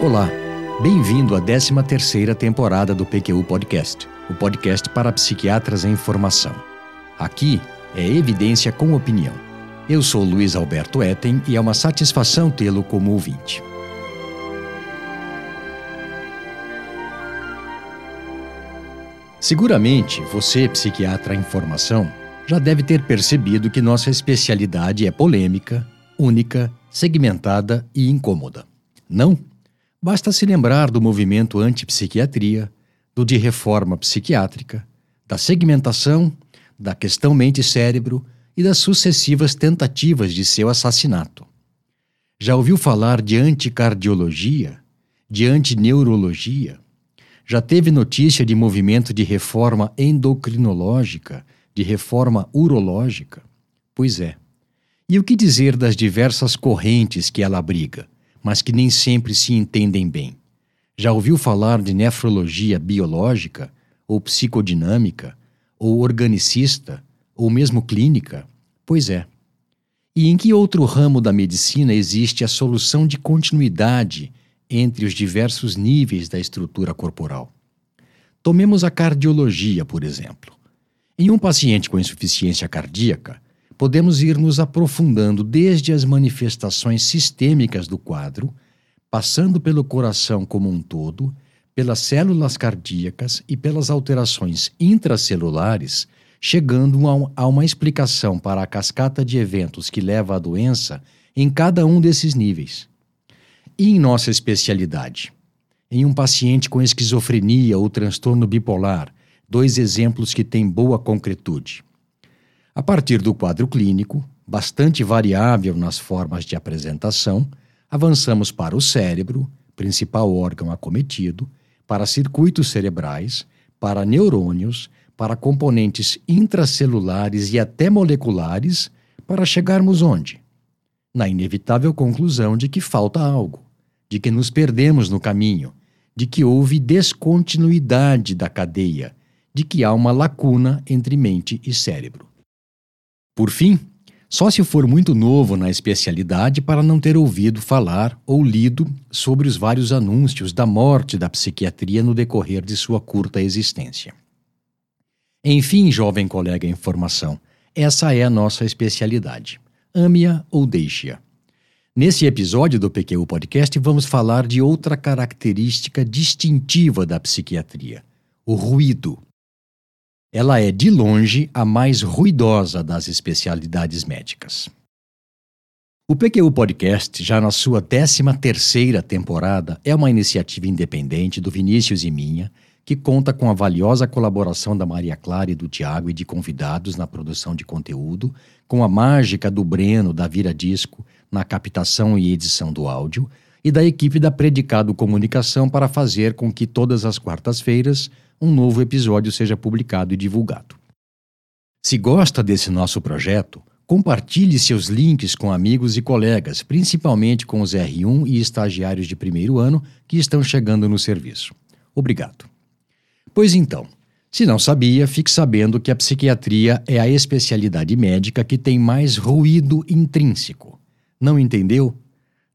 Olá, bem-vindo à 13ª temporada do PQU Podcast, o podcast para psiquiatras em formação. Aqui é evidência com opinião. Eu sou Luiz Alberto Etten e é uma satisfação tê-lo como ouvinte. Seguramente, você, psiquiatra em formação, já deve ter percebido que nossa especialidade é polêmica, única, segmentada e incômoda. Não? Basta se lembrar do movimento anti-psiquiatria, do de reforma psiquiátrica, da segmentação, da questão mente-cérebro e das sucessivas tentativas de seu assassinato. Já ouviu falar de anticardiologia, de antineurologia? Já teve notícia de movimento de reforma endocrinológica, de reforma urológica? Pois é. E o que dizer das diversas correntes que ela abriga? Mas que nem sempre se entendem bem. Já ouviu falar de nefrologia biológica, ou psicodinâmica, ou organicista, ou mesmo clínica? Pois é. E em que outro ramo da medicina existe a solução de continuidade entre os diversos níveis da estrutura corporal? Tomemos a cardiologia, por exemplo. Em um paciente com insuficiência cardíaca, podemos ir nos aprofundando desde as manifestações sistêmicas do quadro, passando pelo coração como um todo, pelas células cardíacas e pelas alterações intracelulares, chegando a uma explicação para a cascata de eventos que leva à doença em cada um desses níveis. E em nossa especialidade? Em um paciente com esquizofrenia ou transtorno bipolar, dois exemplos que têm boa concretude. A partir do quadro clínico, bastante variável nas formas de apresentação, avançamos para o cérebro, principal órgão acometido, para circuitos cerebrais, para neurônios, para componentes intracelulares e até moleculares, para chegarmos onde? Na inevitável conclusão de que falta algo, de que nos perdemos no caminho, de que houve descontinuidade da cadeia, de que há uma lacuna entre mente e cérebro. Por fim, só se for muito novo na especialidade para não ter ouvido falar ou lido sobre os vários anúncios da morte da psiquiatria no decorrer de sua curta existência. Enfim, jovem colega em formação, essa é a nossa especialidade. Ame-a ou deixe-a. Nesse episódio do PQ Podcast, vamos falar de outra característica distintiva da psiquiatria: o ruído. Ela é, de longe, a mais ruidosa das especialidades médicas. O PQU Podcast, já na sua 13 terceira temporada, é uma iniciativa independente do Vinícius e minha, que conta com a valiosa colaboração da Maria Clara e do Tiago e de convidados na produção de conteúdo, com a mágica do Breno da Vira Disco na captação e edição do áudio, e da equipe da Predicado Comunicação para fazer com que todas as quartas-feiras um novo episódio seja publicado e divulgado. Se gosta desse nosso projeto, compartilhe seus links com amigos e colegas, principalmente com os R1 e estagiários de primeiro ano que estão chegando no serviço. Obrigado. Pois então, se não sabia, fique sabendo que a psiquiatria é a especialidade médica que tem mais ruído intrínseco. Não entendeu?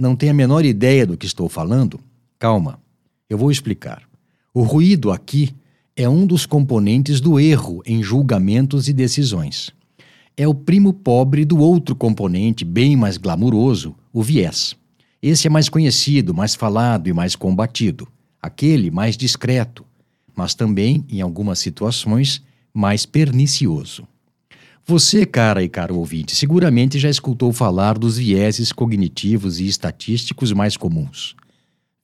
Não tem a menor ideia do que estou falando? Calma, eu vou explicar. O ruído aqui é um dos componentes do erro em julgamentos e decisões. É o primo pobre do outro componente, bem mais glamuroso, o viés. Esse é mais conhecido, mais falado e mais combatido. Aquele mais discreto, mas também, em algumas situações, mais pernicioso. Você, cara e caro ouvinte, seguramente já escutou falar dos vieses cognitivos e estatísticos mais comuns: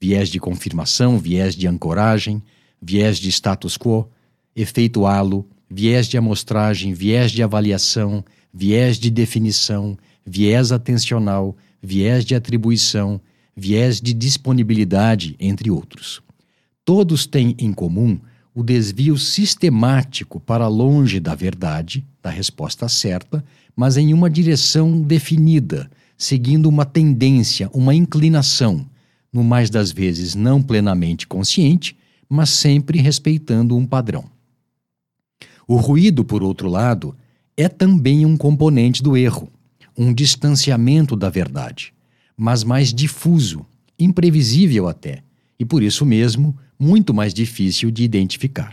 viés de confirmação, viés de ancoragem, viés de status quo, efeito halo, viés de amostragem, viés de avaliação, viés de definição, viés atencional, viés de atribuição, viés de disponibilidade, entre outros. Todos têm em comum o desvio sistemático para longe da verdade, da resposta certa, mas em uma direção definida, seguindo uma tendência, uma inclinação, no mais das vezes não plenamente consciente, mas sempre respeitando um padrão. O ruído, por outro lado, é também um componente do erro, um distanciamento da verdade, mas mais difuso, imprevisível até, e, por isso mesmo, muito mais difícil de identificar.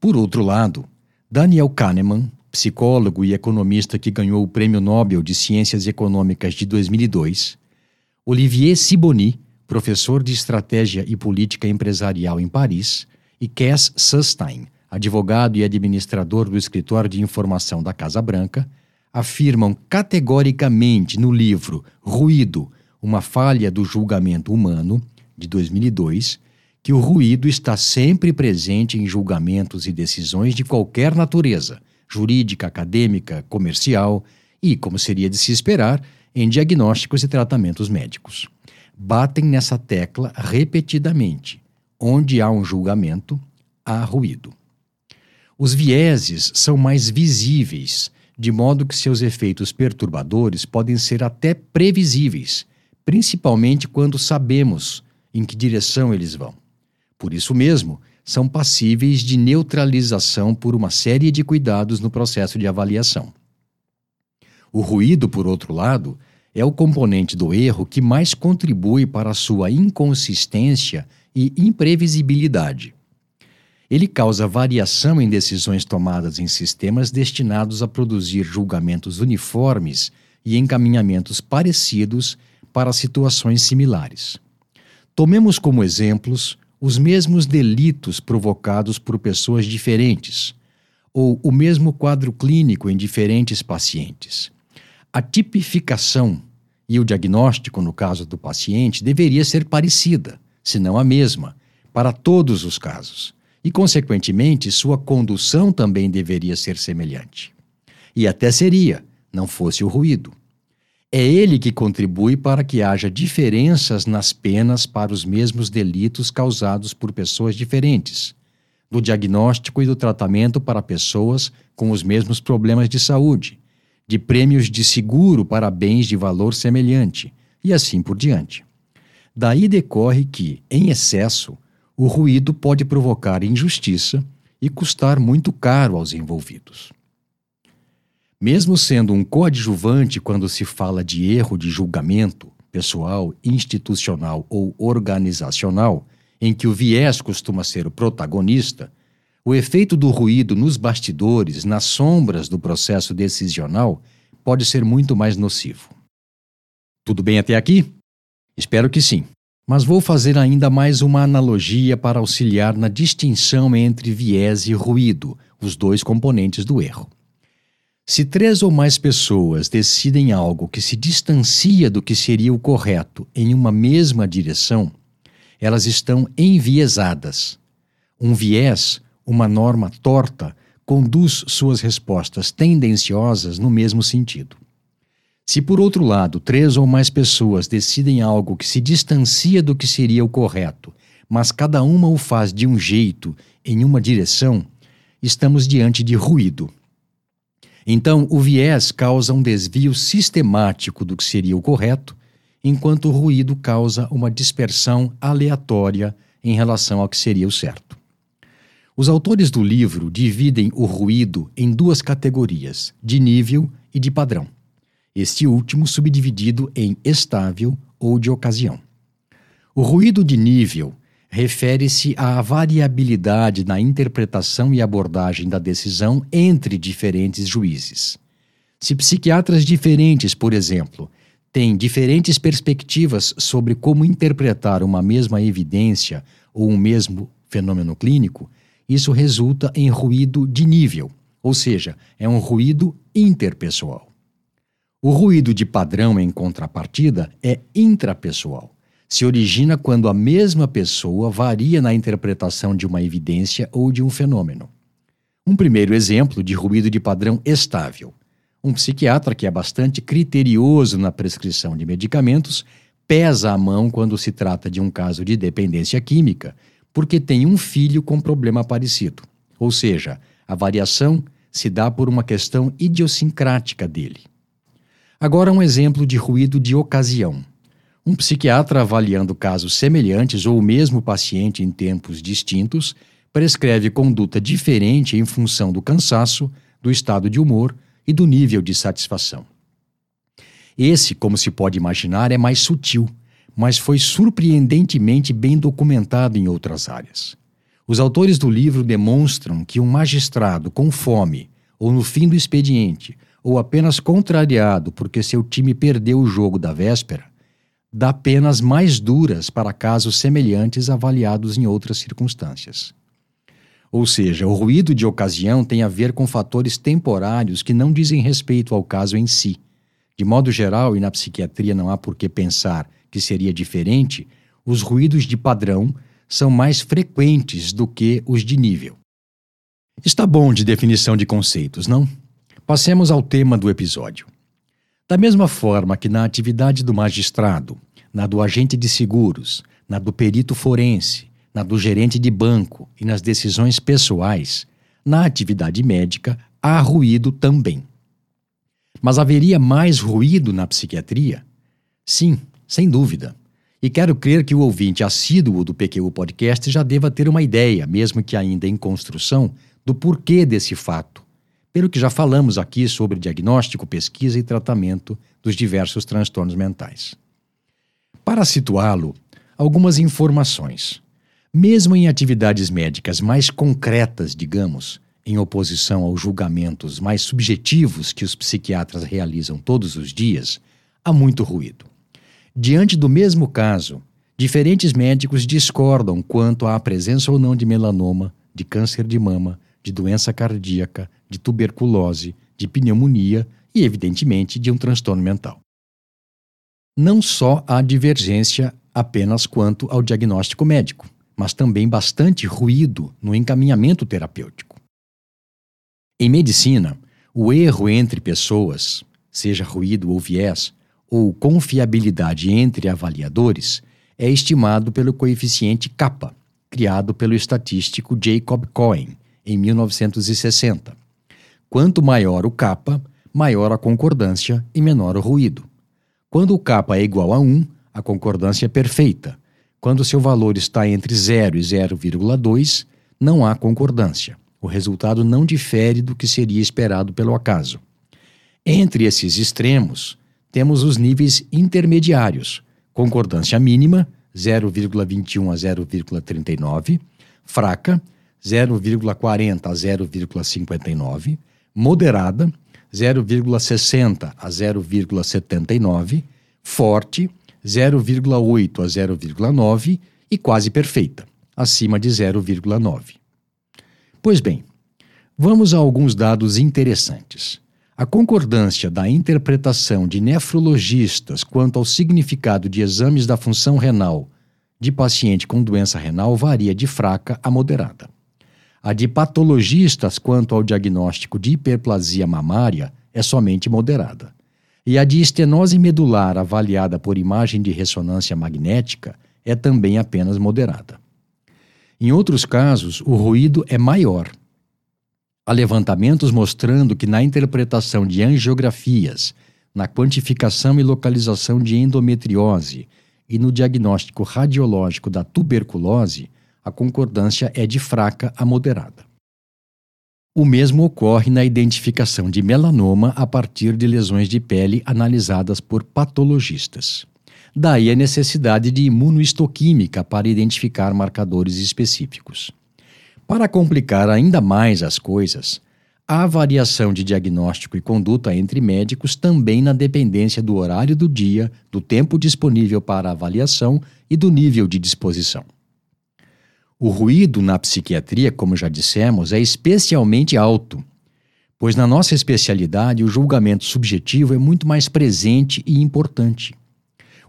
Por outro lado, Daniel Kahneman, psicólogo e economista que ganhou o Prêmio Nobel de Ciências Econômicas de 2002, Olivier Sibony, professor de Estratégia e Política Empresarial em Paris, e Cass Sustein, advogado e administrador do Escritório de Informação da Casa Branca, afirmam categoricamente no livro Ruído, uma falha do julgamento humano, de 2002, que o ruído está sempre presente em julgamentos e decisões de qualquer natureza, jurídica, acadêmica, comercial e, como seria de se esperar, em diagnósticos e tratamentos médicos. Batem nessa tecla repetidamente. Onde há um julgamento, há ruído. Os vieses são mais visíveis, de modo que seus efeitos perturbadores podem ser até previsíveis, principalmente quando sabemos em que direção eles vão. Por isso mesmo, são passíveis de neutralização por uma série de cuidados no processo de avaliação. O ruído, por outro lado, é o componente do erro que mais contribui para a sua inconsistência e imprevisibilidade. Ele causa variação em decisões tomadas em sistemas destinados a produzir julgamentos uniformes e encaminhamentos parecidos para situações similares. Tomemos como exemplos os mesmos delitos provocados por pessoas diferentes, ou o mesmo quadro clínico em diferentes pacientes. A tipificação e o diagnóstico, no caso do paciente, deveria ser parecida, se não a mesma, para todos os casos e, consequentemente, sua condução também deveria ser semelhante. E até seria, não fosse o ruído. É ele que contribui para que haja diferenças nas penas para os mesmos delitos causados por pessoas diferentes, do diagnóstico e do tratamento para pessoas com os mesmos problemas de saúde, de prêmios de seguro para bens de valor semelhante, e assim por diante. Daí decorre que, em excesso, o ruído pode provocar injustiça e custar muito caro aos envolvidos. Mesmo sendo um coadjuvante quando se fala de erro de julgamento pessoal, institucional ou organizacional, em que o viés costuma ser o protagonista, o efeito do ruído nos bastidores, nas sombras do processo decisional, pode ser muito mais nocivo. Tudo bem até aqui? Espero que sim. Mas vou fazer ainda mais uma analogia para auxiliar na distinção entre viés e ruído, os dois componentes do erro. Se três ou mais pessoas decidem algo que se distancia do que seria o correto em uma mesma direção, elas estão enviesadas. Um viés, uma norma torta, conduz suas respostas tendenciosas no mesmo sentido. Se, por outro lado, três ou mais pessoas decidem algo que se distancia do que seria o correto, mas cada uma o faz de um jeito, em uma direção, estamos diante de ruído. Então, o viés causa um desvio sistemático do que seria o correto, enquanto o ruído causa uma dispersão aleatória em relação ao que seria o certo. Os autores do livro dividem o ruído em duas categorias, de nível e de padrão este último subdividido em estável ou de ocasião. O ruído de nível refere-se à variabilidade na interpretação e abordagem da decisão entre diferentes juízes. Se psiquiatras diferentes, por exemplo, têm diferentes perspectivas sobre como interpretar uma mesma evidência ou um mesmo fenômeno clínico, isso resulta em ruído de nível, ou seja, é um ruído interpessoal. O ruído de padrão, em contrapartida, é intrapessoal. Se origina quando a mesma pessoa varia na interpretação de uma evidência ou de um fenômeno. Um primeiro exemplo de ruído de padrão estável. Um psiquiatra que é bastante criterioso na prescrição de medicamentos pesa a mão quando se trata de um caso de dependência química, porque tem um filho com problema parecido. Ou seja, a variação se dá por uma questão idiosincrática dele. Agora, um exemplo de ruído de ocasião. Um psiquiatra avaliando casos semelhantes ou o mesmo paciente em tempos distintos prescreve conduta diferente em função do cansaço, do estado de humor e do nível de satisfação. Esse, como se pode imaginar, é mais sutil, mas foi surpreendentemente bem documentado em outras áreas. Os autores do livro demonstram que um magistrado com fome, ou no fim do expediente, ou apenas contrariado porque seu time perdeu o jogo da véspera, dá penas mais duras para casos semelhantes avaliados em outras circunstâncias. Ou seja, o ruído de ocasião tem a ver com fatores temporários que não dizem respeito ao caso em si. De modo geral, e na psiquiatria não há por que pensar que seria diferente, os ruídos de padrão são mais frequentes do que os de nível. Está bom de definição de conceitos, não? Passemos ao tema do episódio. Da mesma forma que na atividade do magistrado, na do agente de seguros, na do perito forense, na do gerente de banco e nas decisões pessoais, na atividade médica há ruído também. Mas haveria mais ruído na psiquiatria? Sim, sem dúvida. E quero crer que o ouvinte assíduo do PQU Podcast já deva ter uma ideia, mesmo que ainda em construção, do porquê desse fato, pelo que já falamos aqui sobre diagnóstico, pesquisa e tratamento dos diversos transtornos mentais. Para situá-lo, algumas informações. Mesmo em atividades médicas mais concretas, digamos, em oposição aos julgamentos mais subjetivos que os psiquiatras realizam todos os dias, há muito ruído. Diante do mesmo caso, diferentes médicos discordam quanto à presença ou não de melanoma, de câncer de mama, de doença cardíaca, de tuberculose, de pneumonia e, evidentemente, de um transtorno mental. Não só há divergência apenas quanto ao diagnóstico médico, mas também bastante ruído no encaminhamento terapêutico. Em medicina, o erro entre pessoas, seja ruído ou viés, ou confiabilidade entre avaliadores é estimado pelo coeficiente kappa, criado pelo estatístico Jacob Cohen em 1960. Quanto maior o kappa, maior a concordância e menor o ruído. Quando o kappa é igual a 1, a concordância é perfeita. Quando seu valor está entre 0 e 0,2, não há concordância. O resultado não difere do que seria esperado pelo acaso. Entre esses extremos, temos os níveis intermediários: concordância mínima, 0,21 a 0,39, fraca, 0,40 a 0,59, moderada, 0,60 a 0,79, forte, 0,8 a 0,9 e quase perfeita, acima de 0,9. Pois bem, vamos a alguns dados interessantes. A concordância da interpretação de nefrologistas quanto ao significado de exames da função renal de paciente com doença renal varia de fraca a moderada. A de patologistas quanto ao diagnóstico de hiperplasia mamária é somente moderada. E a de estenose medular avaliada por imagem de ressonância magnética é também apenas moderada. Em outros casos, o ruído é maior Há levantamentos mostrando que na interpretação de angiografias, na quantificação e localização de endometriose e no diagnóstico radiológico da tuberculose, a concordância é de fraca a moderada. O mesmo ocorre na identificação de melanoma a partir de lesões de pele analisadas por patologistas. Daí a necessidade de imunoistoquímica para identificar marcadores específicos. Para complicar ainda mais as coisas, há variação de diagnóstico e conduta entre médicos também na dependência do horário do dia, do tempo disponível para avaliação e do nível de disposição. O ruído na psiquiatria, como já dissemos, é especialmente alto, pois na nossa especialidade o julgamento subjetivo é muito mais presente e importante.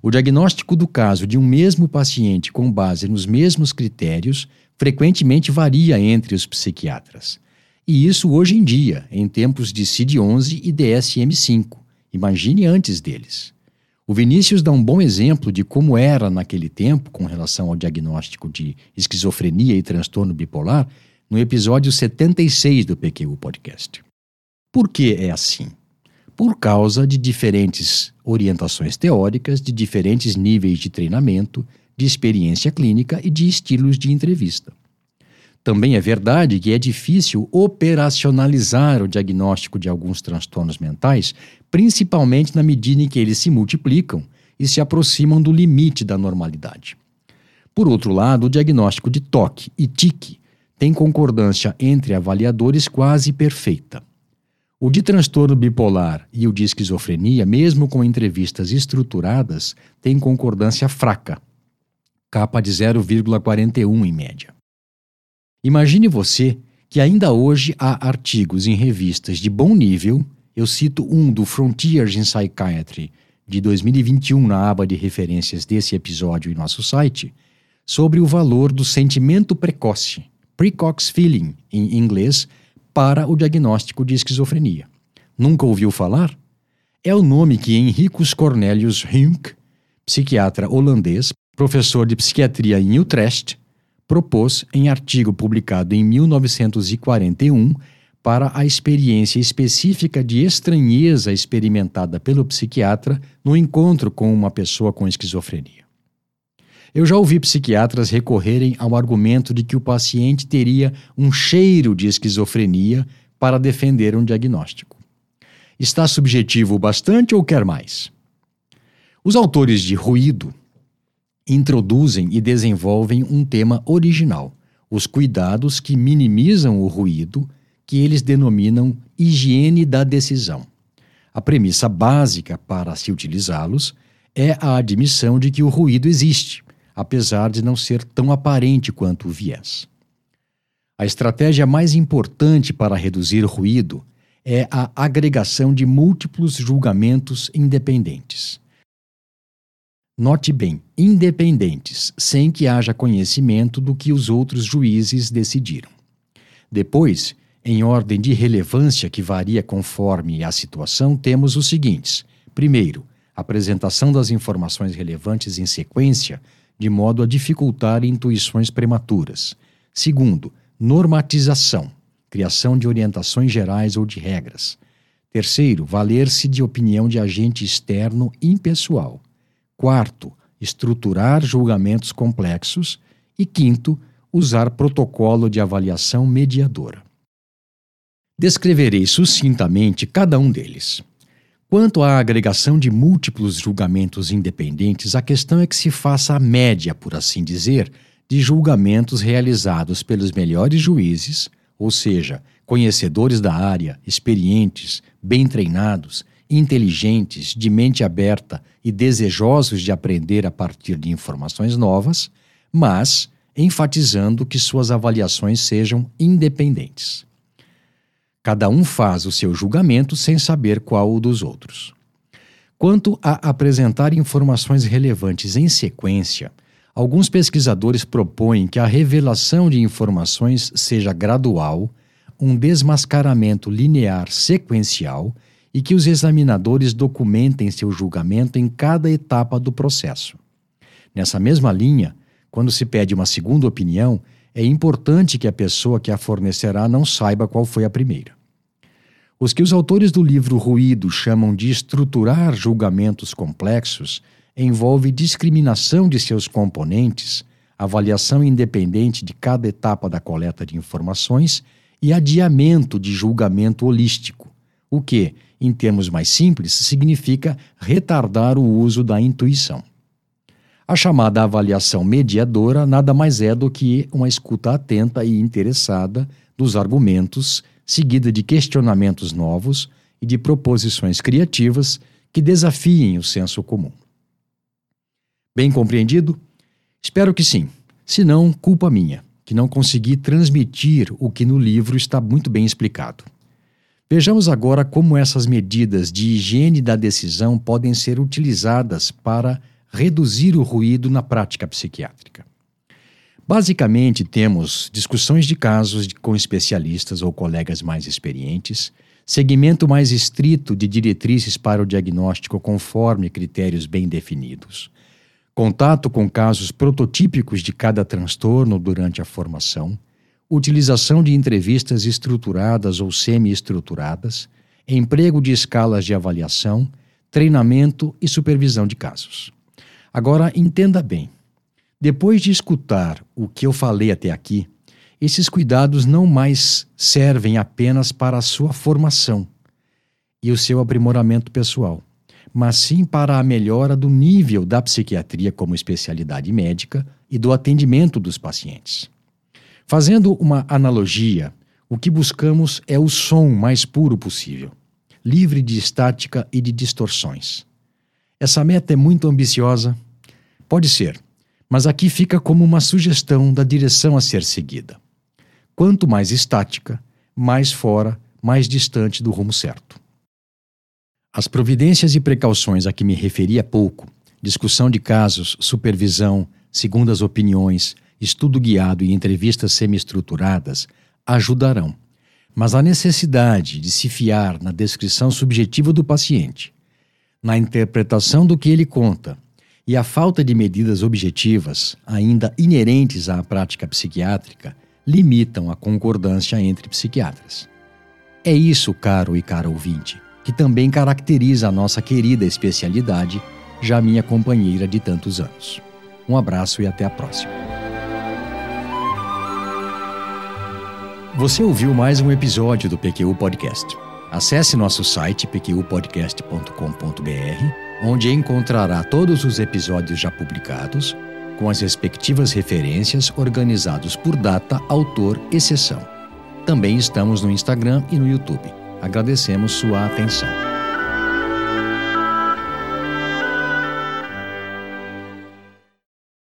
O diagnóstico do caso de um mesmo paciente com base nos mesmos critérios frequentemente varia entre os psiquiatras. E isso hoje em dia, em tempos de CID-11 e DSM-5. Imagine antes deles. O Vinícius dá um bom exemplo de como era naquele tempo com relação ao diagnóstico de esquizofrenia e transtorno bipolar no episódio 76 do PQU Podcast. Por que é assim? Por causa de diferentes orientações teóricas, de diferentes níveis de treinamento, de experiência clínica e de estilos de entrevista. Também é verdade que é difícil operacionalizar o diagnóstico de alguns transtornos mentais, principalmente na medida em que eles se multiplicam e se aproximam do limite da normalidade. Por outro lado, o diagnóstico de toque e tique tem concordância entre avaliadores quase perfeita. O de transtorno bipolar e o de esquizofrenia, mesmo com entrevistas estruturadas, têm concordância fraca, capa de 0,41 em média. Imagine você que ainda hoje há artigos em revistas de bom nível, eu cito um do Frontiers in Psychiatry, de 2021, na aba de referências desse episódio em nosso site, sobre o valor do sentimento precoce, precox feeling em inglês, para o diagnóstico de esquizofrenia. Nunca ouviu falar? É o nome que Henricus Cornelius Hunk, psiquiatra holandês, professor de psiquiatria em Utrecht, propôs em artigo publicado em 1941 para a experiência específica de estranheza experimentada pelo psiquiatra no encontro com uma pessoa com esquizofrenia. Eu já ouvi psiquiatras recorrerem ao argumento de que o paciente teria um cheiro de esquizofrenia para defender um diagnóstico. Está subjetivo bastante ou quer mais? Os autores de Ruído introduzem e desenvolvem um tema original: os cuidados que minimizam o ruído, que eles denominam higiene da decisão. A premissa básica para se utilizá-los é a admissão de que o ruído existe apesar de não ser tão aparente quanto o viés. A estratégia mais importante para reduzir ruído é a agregação de múltiplos julgamentos independentes. Note bem, independentes, sem que haja conhecimento do que os outros juízes decidiram. Depois, em ordem de relevância que varia conforme a situação, temos os seguintes: primeiro, apresentação das informações relevantes em sequência de modo a dificultar intuições prematuras. Segundo, normatização, criação de orientações gerais ou de regras. Terceiro, valer-se de opinião de agente externo impessoal. Quarto, estruturar julgamentos complexos. E quinto, usar protocolo de avaliação mediadora. Descreverei sucintamente cada um deles. Quanto à agregação de múltiplos julgamentos independentes, a questão é que se faça a média, por assim dizer, de julgamentos realizados pelos melhores juízes, ou seja, conhecedores da área, experientes, bem treinados, inteligentes, de mente aberta e desejosos de aprender a partir de informações novas, mas enfatizando que suas avaliações sejam independentes. Cada um faz o seu julgamento sem saber qual o dos outros. Quanto a apresentar informações relevantes em sequência, alguns pesquisadores propõem que a revelação de informações seja gradual, um desmascaramento linear sequencial e que os examinadores documentem seu julgamento em cada etapa do processo. Nessa mesma linha, quando se pede uma segunda opinião, é importante que a pessoa que a fornecerá não saiba qual foi a primeira. Os que os autores do livro Ruído chamam de estruturar julgamentos complexos envolve discriminação de seus componentes, avaliação independente de cada etapa da coleta de informações e adiamento de julgamento holístico, o que, em termos mais simples, significa retardar o uso da intuição. A chamada avaliação mediadora nada mais é do que uma escuta atenta e interessada dos argumentos, seguida de questionamentos novos e de proposições criativas que desafiem o senso comum. Bem compreendido? Espero que sim. Se não, culpa minha, que não consegui transmitir o que no livro está muito bem explicado. Vejamos agora como essas medidas de higiene da decisão podem ser utilizadas para reduzir o ruído na prática psiquiátrica. Basicamente, temos discussões de casos com especialistas ou colegas mais experientes, segmento mais estrito de diretrizes para o diagnóstico conforme critérios bem definidos, contato com casos prototípicos de cada transtorno durante a formação, utilização de entrevistas estruturadas ou semi-estruturadas, emprego de escalas de avaliação, treinamento e supervisão de casos. Agora, entenda bem: depois de escutar o que eu falei até aqui, esses cuidados não mais servem apenas para a sua formação e o seu aprimoramento pessoal, mas sim para a melhora do nível da psiquiatria como especialidade médica e do atendimento dos pacientes. Fazendo uma analogia, o que buscamos é o som mais puro possível, livre de estática e de distorções. Essa meta é muito ambiciosa? Pode ser, mas aqui fica como uma sugestão da direção a ser seguida. Quanto mais estática, mais fora, mais distante do rumo certo. As providências e precauções a que me referi há pouco, discussão de casos, supervisão, segundas opiniões, estudo guiado e entrevistas semi-estruturadas, ajudarão. Mas a necessidade de se fiar na descrição subjetiva do paciente, na interpretação do que ele conta e a falta de medidas objetivas, ainda inerentes à prática psiquiátrica, limitam a concordância entre psiquiatras. É isso, caro e cara ouvinte que também caracteriza a nossa querida especialidade, já minha companheira de tantos anos. Um abraço e até a próxima. Você ouviu mais um episódio do PQU Podcast. Acesse nosso site pqpodcast.com.br, onde encontrará todos os episódios já publicados, com as respectivas referências organizados por data, autor e sessão. Também estamos no Instagram e no YouTube. Agradecemos sua atenção.